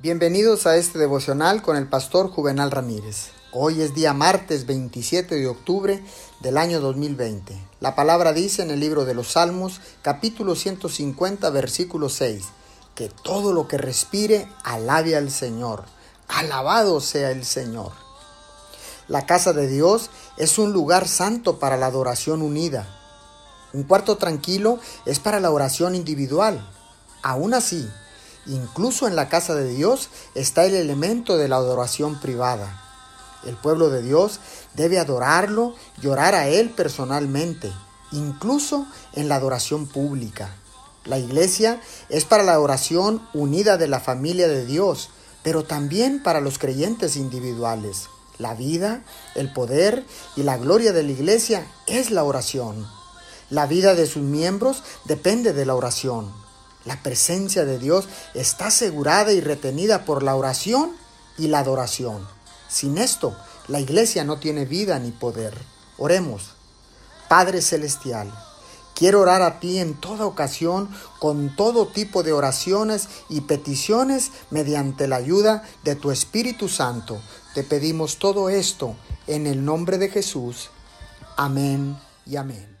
Bienvenidos a este devocional con el pastor Juvenal Ramírez. Hoy es día martes 27 de octubre del año 2020. La palabra dice en el libro de los Salmos, capítulo 150, versículo 6, que todo lo que respire alabe al Señor. Alabado sea el Señor. La casa de Dios es un lugar santo para la adoración unida. Un cuarto tranquilo es para la oración individual. Aún así, Incluso en la casa de Dios está el elemento de la adoración privada. El pueblo de Dios debe adorarlo y orar a Él personalmente, incluso en la adoración pública. La iglesia es para la oración unida de la familia de Dios, pero también para los creyentes individuales. La vida, el poder y la gloria de la iglesia es la oración. La vida de sus miembros depende de la oración. La presencia de Dios está asegurada y retenida por la oración y la adoración. Sin esto, la iglesia no tiene vida ni poder. Oremos. Padre Celestial, quiero orar a ti en toda ocasión con todo tipo de oraciones y peticiones mediante la ayuda de tu Espíritu Santo. Te pedimos todo esto en el nombre de Jesús. Amén y amén.